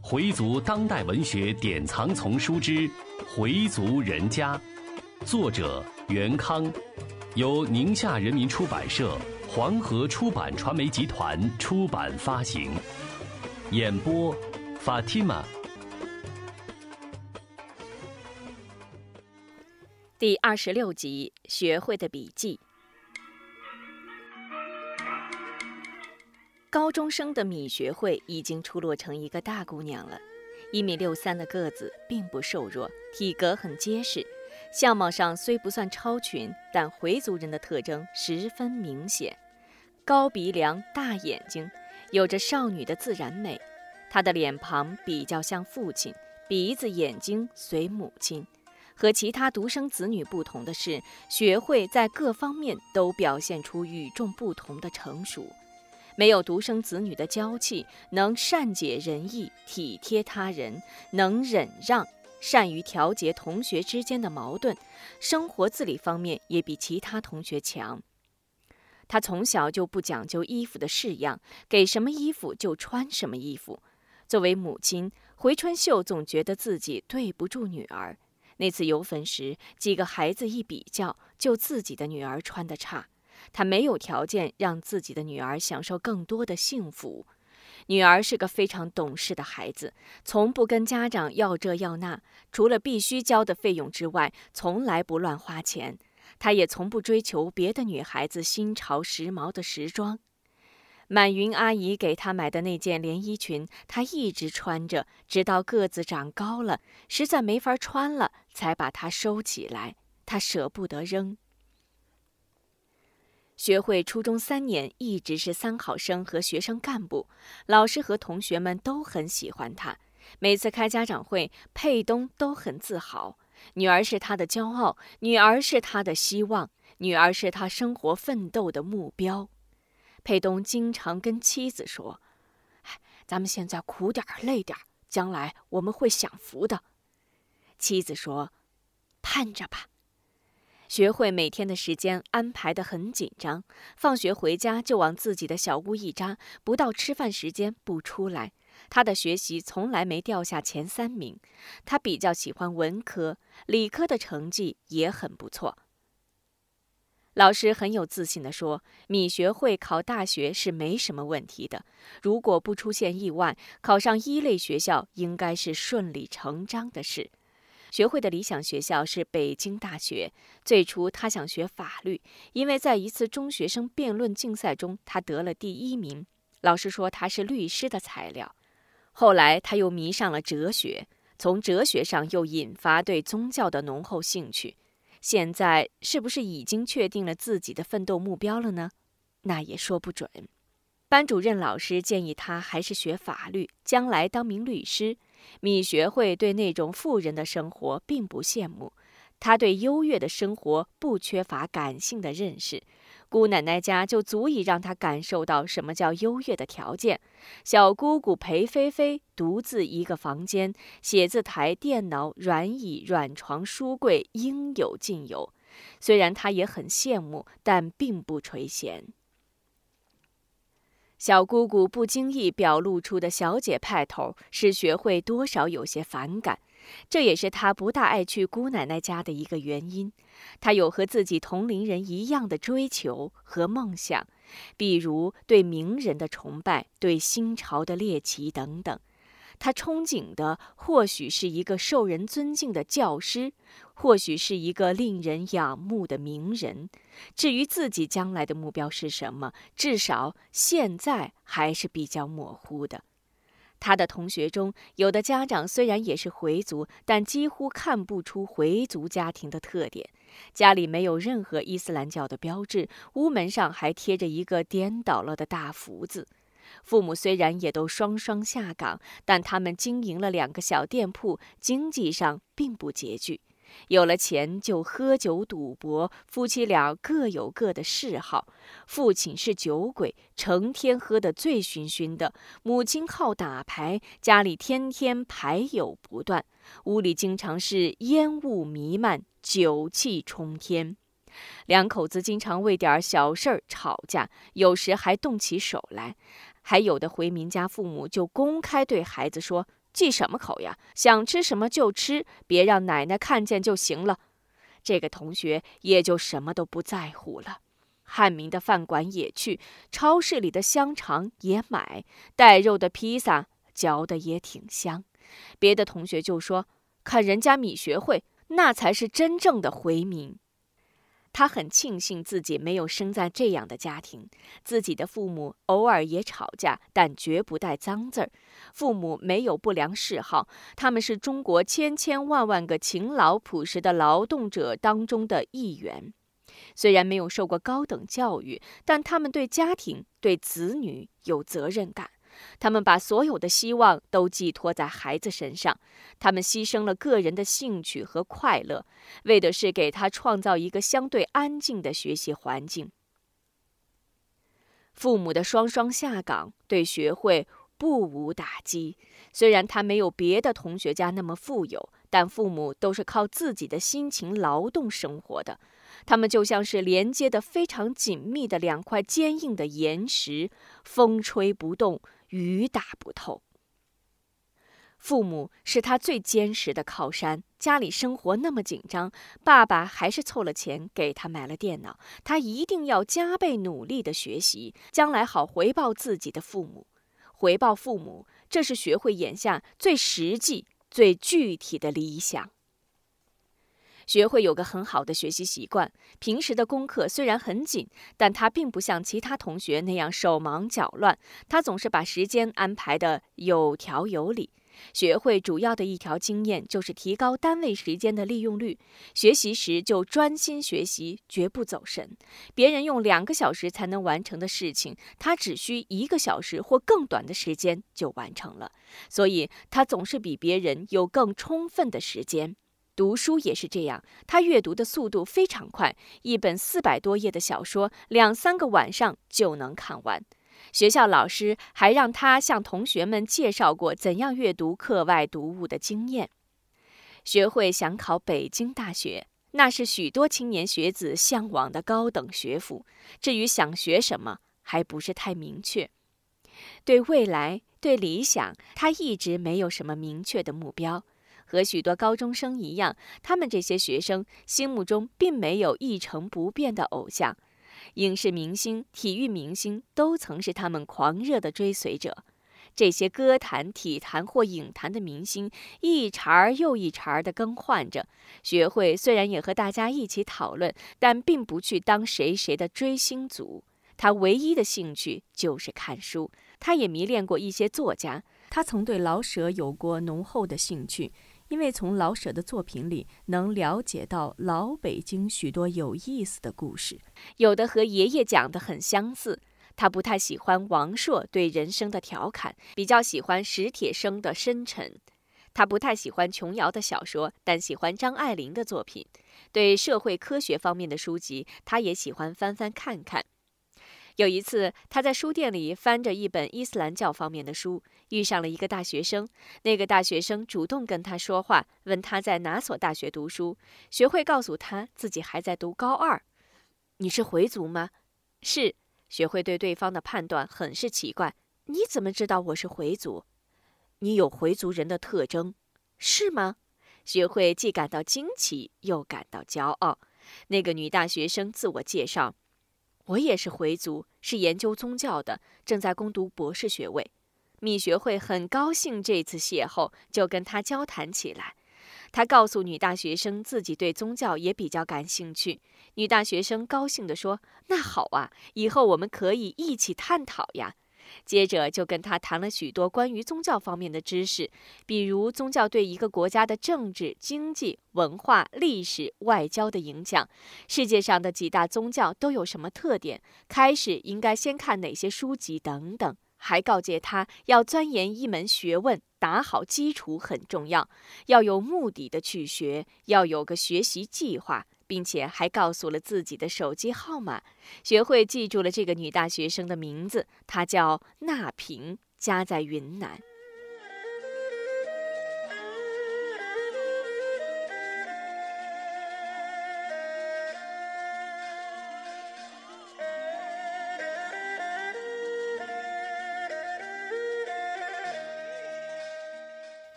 回族当代文学典藏丛书之《回族人家》，作者袁康，由宁夏人民出版社、黄河出版传媒集团出版发行。演播：Fatima。第二十六集：学会的笔记。高中生的米学会已经出落成一个大姑娘了，一米六三的个子，并不瘦弱，体格很结实，相貌上虽不算超群，但回族人的特征十分明显：高鼻梁、大眼睛，有着少女的自然美。她的脸庞比较像父亲，鼻子、眼睛随母亲。和其他独生子女不同的是，学会在各方面都表现出与众不同的成熟。没有独生子女的娇气，能善解人意、体贴他人，能忍让，善于调节同学之间的矛盾，生活自理方面也比其他同学强。他从小就不讲究衣服的式样，给什么衣服就穿什么衣服。作为母亲，回春秀总觉得自己对不住女儿。那次游坟时，几个孩子一比较，就自己的女儿穿得差。他没有条件让自己的女儿享受更多的幸福。女儿是个非常懂事的孩子，从不跟家长要这要那，除了必须交的费用之外，从来不乱花钱。她也从不追求别的女孩子新潮时髦的时装。满云阿姨给她买的那件连衣裙，她一直穿着，直到个子长高了，实在没法穿了，才把它收起来。她舍不得扔。学会初中三年一直是三好生和学生干部，老师和同学们都很喜欢他。每次开家长会，佩东都很自豪，女儿是他的骄傲，女儿是他的希望，女儿是他生活奋斗的目标。佩东经常跟妻子说：“哎，咱们现在苦点累点将来我们会享福的。”妻子说：“盼着吧。”学会每天的时间安排得很紧张，放学回家就往自己的小屋一扎，不到吃饭时间不出来。他的学习从来没掉下前三名，他比较喜欢文科，理科的成绩也很不错。老师很有自信地说：“米学会考大学是没什么问题的，如果不出现意外，考上一类学校应该是顺理成章的事。”学会的理想学校是北京大学。最初，他想学法律，因为在一次中学生辩论竞赛中，他得了第一名。老师说他是律师的材料。后来，他又迷上了哲学，从哲学上又引发对宗教的浓厚兴趣。现在，是不是已经确定了自己的奋斗目标了呢？那也说不准。班主任老师建议他还是学法律，将来当名律师。米学会对那种富人的生活并不羡慕，他对优越的生活不缺乏感性的认识。姑奶奶家就足以让他感受到什么叫优越的条件。小姑姑裴菲菲独自一个房间，写字台、电脑、软椅、软床、书柜应有尽有。虽然他也很羡慕，但并不垂涎。小姑姑不经意表露出的小姐派头，使学会多少有些反感。这也是她不大爱去姑奶奶家的一个原因。她有和自己同龄人一样的追求和梦想，比如对名人的崇拜、对新潮的猎奇等等。他憧憬的或许是一个受人尊敬的教师，或许是一个令人仰慕的名人。至于自己将来的目标是什么，至少现在还是比较模糊的。他的同学中，有的家长虽然也是回族，但几乎看不出回族家庭的特点。家里没有任何伊斯兰教的标志，屋门上还贴着一个颠倒了的大福字。父母虽然也都双双下岗，但他们经营了两个小店铺，经济上并不拮据。有了钱就喝酒赌博，夫妻俩各有各的嗜好。父亲是酒鬼，成天喝得醉醺醺的；母亲好打牌，家里天天牌友不断，屋里经常是烟雾弥漫，酒气冲天。两口子经常为点小事儿吵架，有时还动起手来。还有的回民家父母就公开对孩子说：“忌什么口呀？想吃什么就吃，别让奶奶看见就行了。”这个同学也就什么都不在乎了。汉民的饭馆也去，超市里的香肠也买，带肉的披萨嚼得也挺香。别的同学就说：“看人家米学会，那才是真正的回民。”他很庆幸自己没有生在这样的家庭，自己的父母偶尔也吵架，但绝不带脏字儿。父母没有不良嗜好，他们是中国千千万万个勤劳朴实的劳动者当中的一员。虽然没有受过高等教育，但他们对家庭、对子女有责任感。他们把所有的希望都寄托在孩子身上，他们牺牲了个人的兴趣和快乐，为的是给他创造一个相对安静的学习环境。父母的双双下岗对学会不无打击。虽然他没有别的同学家那么富有，但父母都是靠自己的辛勤劳动生活的，他们就像是连接的非常紧密的两块坚硬的岩石，风吹不动。雨打不透。父母是他最坚实的靠山。家里生活那么紧张，爸爸还是凑了钱给他买了电脑。他一定要加倍努力的学习，将来好回报自己的父母。回报父母，这是学会眼下最实际、最具体的理想。学会有个很好的学习习惯，平时的功课虽然很紧，但他并不像其他同学那样手忙脚乱，他总是把时间安排的有条有理。学会主要的一条经验就是提高单位时间的利用率，学习时就专心学习，绝不走神。别人用两个小时才能完成的事情，他只需一个小时或更短的时间就完成了，所以他总是比别人有更充分的时间。读书也是这样，他阅读的速度非常快，一本四百多页的小说，两三个晚上就能看完。学校老师还让他向同学们介绍过怎样阅读课外读物的经验。学会想考北京大学，那是许多青年学子向往的高等学府。至于想学什么，还不是太明确。对未来，对理想，他一直没有什么明确的目标。和许多高中生一样，他们这些学生心目中并没有一成不变的偶像，影视明星、体育明星都曾是他们狂热的追随者。这些歌坛、体坛或影坛的明星一茬儿又一茬儿地更换着。学会虽然也和大家一起讨论，但并不去当谁谁的追星族。他唯一的兴趣就是看书。他也迷恋过一些作家，他曾对老舍有过浓厚的兴趣。因为从老舍的作品里能了解到老北京许多有意思的故事，有的和爷爷讲的很相似。他不太喜欢王朔对人生的调侃，比较喜欢史铁生的深沉。他不太喜欢琼瑶的小说，但喜欢张爱玲的作品。对社会科学方面的书籍，他也喜欢翻翻看看。有一次，他在书店里翻着一本伊斯兰教方面的书，遇上了一个大学生。那个大学生主动跟他说话，问他在哪所大学读书。学会告诉他自己还在读高二。你是回族吗？是。学会对对方的判断很是奇怪。你怎么知道我是回族？你有回族人的特征，是吗？学会既感到惊奇又感到骄傲。那个女大学生自我介绍。我也是回族，是研究宗教的，正在攻读博士学位。米学会很高兴这次邂逅，就跟他交谈起来。他告诉女大学生自己对宗教也比较感兴趣。女大学生高兴地说：“那好啊，以后我们可以一起探讨呀。”接着就跟他谈了许多关于宗教方面的知识，比如宗教对一个国家的政治、经济、文化、历史、外交的影响，世界上的几大宗教都有什么特点，开始应该先看哪些书籍等等。还告诫他要钻研一门学问，打好基础很重要，要有目的的去学，要有个学习计划。并且还告诉了自己的手机号码学会记住了这个女大学生的名字她叫娜萍家在云南。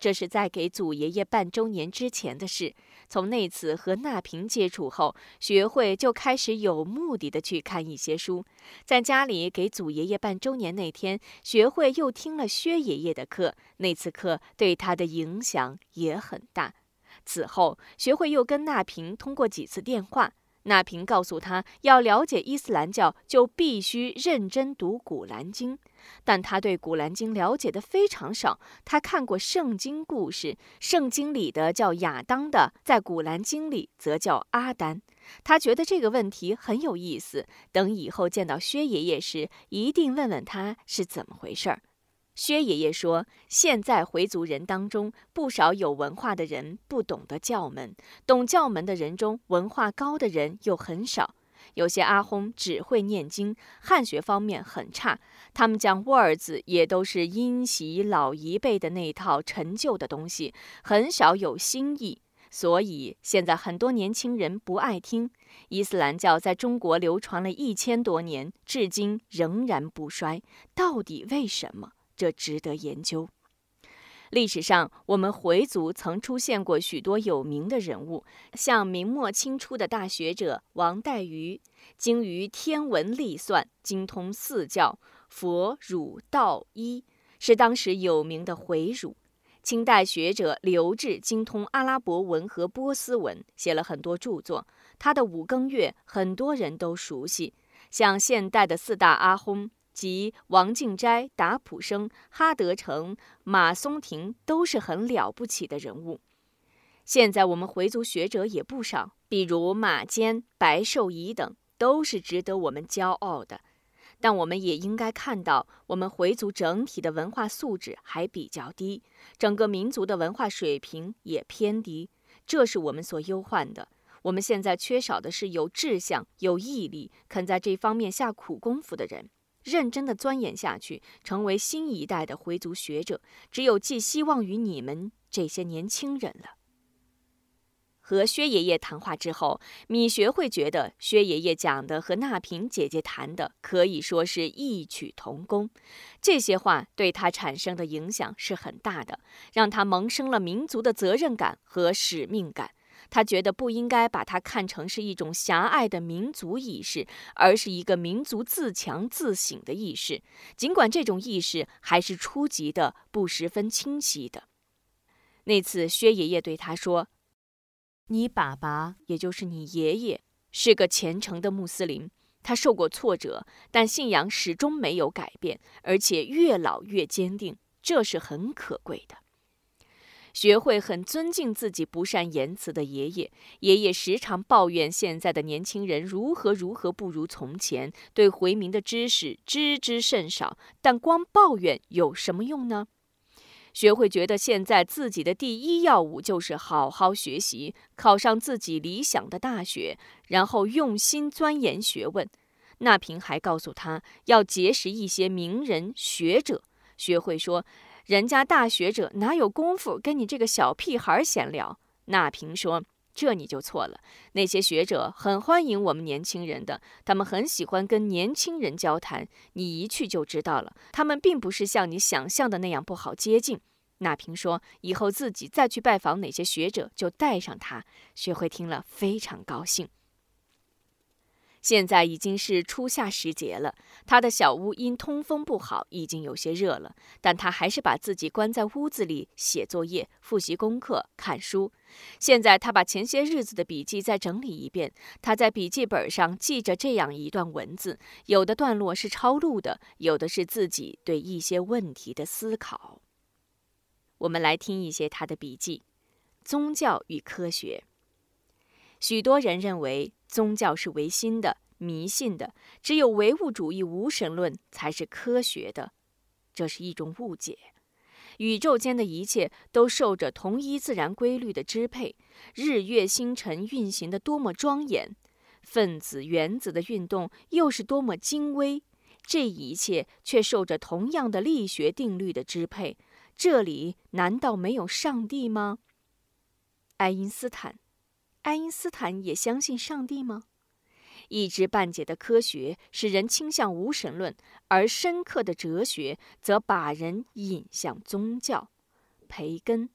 这是在给祖爷爷办周年之前的事从那次和那平接触后，学会就开始有目的的去看一些书。在家里给祖爷爷办周年那天，学会又听了薛爷爷的课，那次课对他的影响也很大。此后，学会又跟那平通过几次电话。那平告诉他，要了解伊斯兰教，就必须认真读《古兰经》。但他对《古兰经》了解的非常少。他看过圣经故事，圣经里的叫亚当的，在《古兰经》里则叫阿丹。他觉得这个问题很有意思，等以后见到薛爷爷时，一定问问他是怎么回事儿。薛爷爷说：“现在回族人当中，不少有文化的人不懂得教门，懂教门的人中，文化高的人又很少。有些阿訇只会念经，汉学方面很差。他们讲沃尔字，也都是因袭老一辈的那套陈旧的东西，很少有新意。所以现在很多年轻人不爱听。伊斯兰教在中国流传了一千多年，至今仍然不衰，到底为什么？”这值得研究。历史上，我们回族曾出现过许多有名的人物，像明末清初的大学者王代余，精于天文历算，精通四教佛、儒、道、医，是当时有名的回儒。清代学者刘志精通阿拉伯文和波斯文，写了很多著作。他的五更月，很多人都熟悉。像现代的四大阿訇。及王敬斋、达普生、哈德成、马松亭都是很了不起的人物。现在我们回族学者也不少，比如马坚、白寿仪等，都是值得我们骄傲的。但我们也应该看到，我们回族整体的文化素质还比较低，整个民族的文化水平也偏低，这是我们所忧患的。我们现在缺少的是有志向、有毅力、肯在这方面下苦功夫的人。认真的钻研下去，成为新一代的回族学者，只有寄希望于你们这些年轻人了。和薛爷爷谈话之后，米学会觉得薛爷爷讲的和那平姐姐谈的可以说是异曲同工，这些话对他产生的影响是很大的，让他萌生了民族的责任感和使命感。他觉得不应该把它看成是一种狭隘的民族意识，而是一个民族自强自省的意识。尽管这种意识还是初级的、不十分清晰的。那次薛爷爷对他说：“你爸爸，也就是你爷爷，是个虔诚的穆斯林。他受过挫折，但信仰始终没有改变，而且越老越坚定，这是很可贵的。”学会很尊敬自己不善言辞的爷爷，爷爷时常抱怨现在的年轻人如何如何不如从前，对回民的知识知之甚少。但光抱怨有什么用呢？学会觉得现在自己的第一要务就是好好学习，考上自己理想的大学，然后用心钻研学问。那平还告诉他要结识一些名人学者。学会说。人家大学者哪有功夫跟你这个小屁孩闲聊？那平说：“这你就错了。那些学者很欢迎我们年轻人的，他们很喜欢跟年轻人交谈。你一去就知道了，他们并不是像你想象的那样不好接近。”那平说：“以后自己再去拜访哪些学者，就带上他。”学会听了非常高兴。现在已经是初夏时节了，他的小屋因通风不好，已经有些热了。但他还是把自己关在屋子里写作业、复习功课、看书。现在他把前些日子的笔记再整理一遍。他在笔记本上记着这样一段文字，有的段落是抄录的，有的是自己对一些问题的思考。我们来听一些他的笔记：宗教与科学。许多人认为宗教是唯心的、迷信的，只有唯物主义无神论才是科学的，这是一种误解。宇宙间的一切都受着同一自然规律的支配，日月星辰运行的多么庄严，分子原子的运动又是多么精微，这一切却受着同样的力学定律的支配。这里难道没有上帝吗？爱因斯坦。爱因斯坦也相信上帝吗？一知半解的科学使人倾向无神论，而深刻的哲学则把人引向宗教。培根。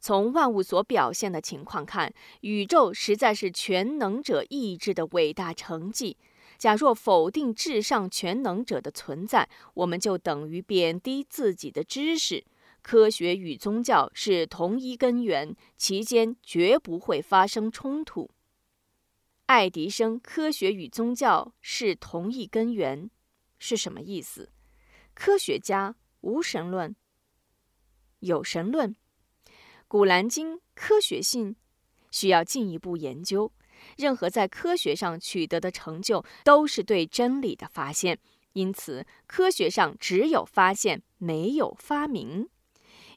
从万物所表现的情况看，宇宙实在是全能者意志的伟大成绩。假若否定至上全能者的存在，我们就等于贬低自己的知识。科学与宗教是同一根源，其间绝不会发生冲突。爱迪生，科学与宗教是同一根源，是什么意思？科学家无神论，有神论，《古兰经》科学性需要进一步研究。任何在科学上取得的成就，都是对真理的发现。因此，科学上只有发现，没有发明。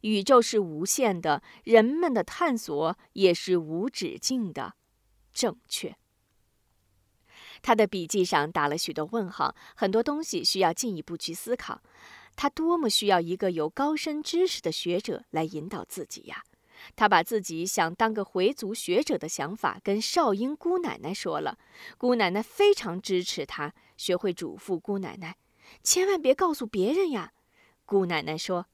宇宙是无限的，人们的探索也是无止境的。正确。他的笔记上打了许多问号，很多东西需要进一步去思考。他多么需要一个有高深知识的学者来引导自己呀！他把自己想当个回族学者的想法跟少英姑奶奶说了，姑奶奶非常支持他。学会嘱咐姑奶奶，千万别告诉别人呀。姑奶奶说：“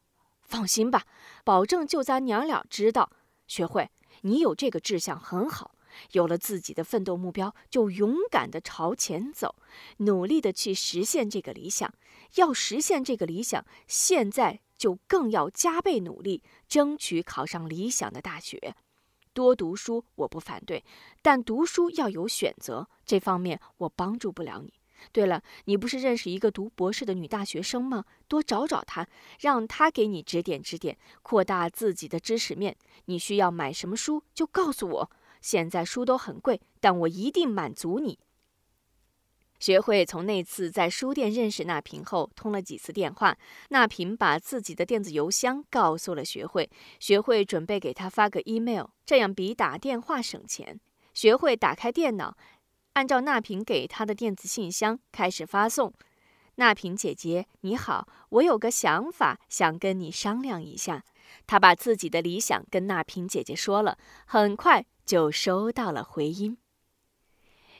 放心吧，保证就咱娘俩知道。”学会，你有这个志向很好。有了自己的奋斗目标，就勇敢地朝前走，努力地去实现这个理想。要实现这个理想，现在就更要加倍努力，争取考上理想的大学。多读书我不反对，但读书要有选择，这方面我帮助不了你。对了，你不是认识一个读博士的女大学生吗？多找找她，让她给你指点指点，扩大自己的知识面。你需要买什么书，就告诉我。现在书都很贵，但我一定满足你。学会从那次在书店认识那平后，通了几次电话。那平把自己的电子邮箱告诉了学会，学会准备给他发个 email，这样比打电话省钱。学会打开电脑，按照那萍给他的电子信箱开始发送。那萍姐姐，你好，我有个想法，想跟你商量一下。他把自己的理想跟那萍姐姐说了，很快。就收到了回音。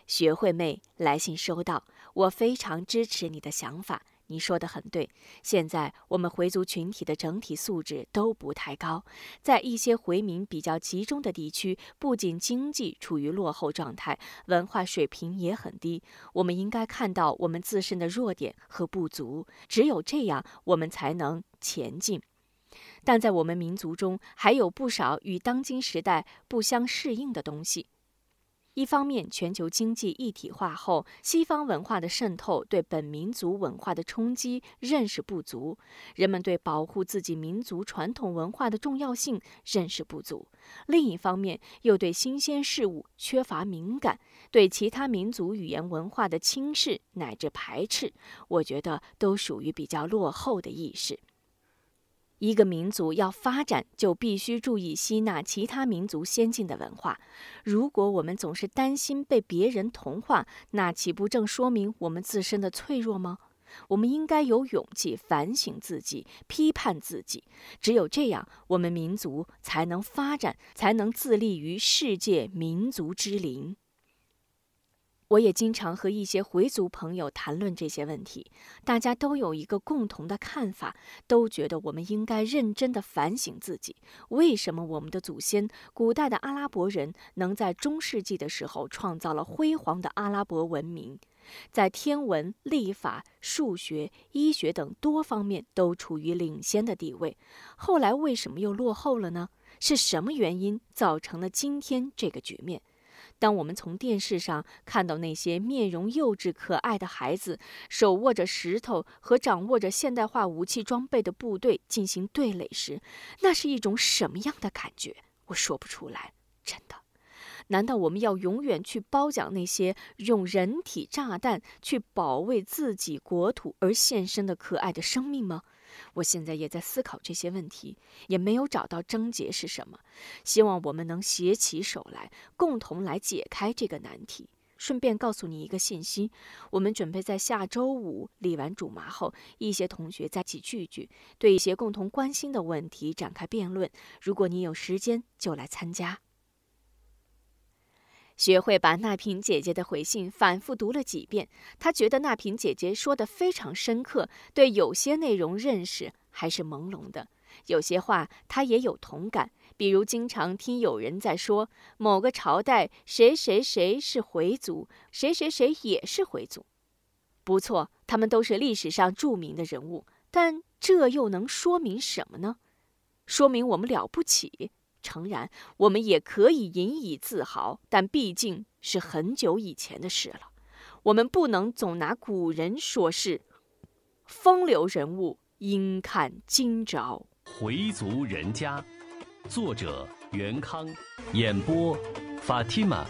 学会妹来信收到，我非常支持你的想法，你说的很对。现在我们回族群体的整体素质都不太高，在一些回民比较集中的地区，不仅经济处于落后状态，文化水平也很低。我们应该看到我们自身的弱点和不足，只有这样，我们才能前进。但在我们民族中，还有不少与当今时代不相适应的东西。一方面，全球经济一体化后，西方文化的渗透对本民族文化的冲击认识不足，人们对保护自己民族传统文化的重要性认识不足；另一方面，又对新鲜事物缺乏敏感，对其他民族语言文化的轻视乃至排斥，我觉得都属于比较落后的意识。一个民族要发展，就必须注意吸纳其他民族先进的文化。如果我们总是担心被别人同化，那岂不正说明我们自身的脆弱吗？我们应该有勇气反省自己，批判自己。只有这样，我们民族才能发展，才能自立于世界民族之林。我也经常和一些回族朋友谈论这些问题，大家都有一个共同的看法，都觉得我们应该认真地反省自己：为什么我们的祖先古代的阿拉伯人能在中世纪的时候创造了辉煌的阿拉伯文明，在天文、历法、数学、医学等多方面都处于领先的地位，后来为什么又落后了呢？是什么原因造成了今天这个局面？当我们从电视上看到那些面容幼稚可爱的孩子手握着石头和掌握着现代化武器装备的部队进行对垒时，那是一种什么样的感觉？我说不出来，真的。难道我们要永远去褒奖那些用人体炸弹去保卫自己国土而献身的可爱的生命吗？我现在也在思考这些问题，也没有找到症结是什么。希望我们能携起手来，共同来解开这个难题。顺便告诉你一个信息：我们准备在下周五理完主麻后，一些同学在一起聚聚，对一些共同关心的问题展开辩论。如果你有时间，就来参加。学会把那平姐姐的回信反复读了几遍，他觉得那平姐姐说的非常深刻，对有些内容认识还是朦胧的。有些话他也有同感，比如经常听有人在说某个朝代谁谁谁是回族，谁谁谁也是回族。不错，他们都是历史上著名的人物，但这又能说明什么呢？说明我们了不起。诚然，我们也可以引以自豪，但毕竟是很久以前的事了。我们不能总拿古人说事，风流人物应看今朝。回族人家，作者袁康，演播法蒂玛。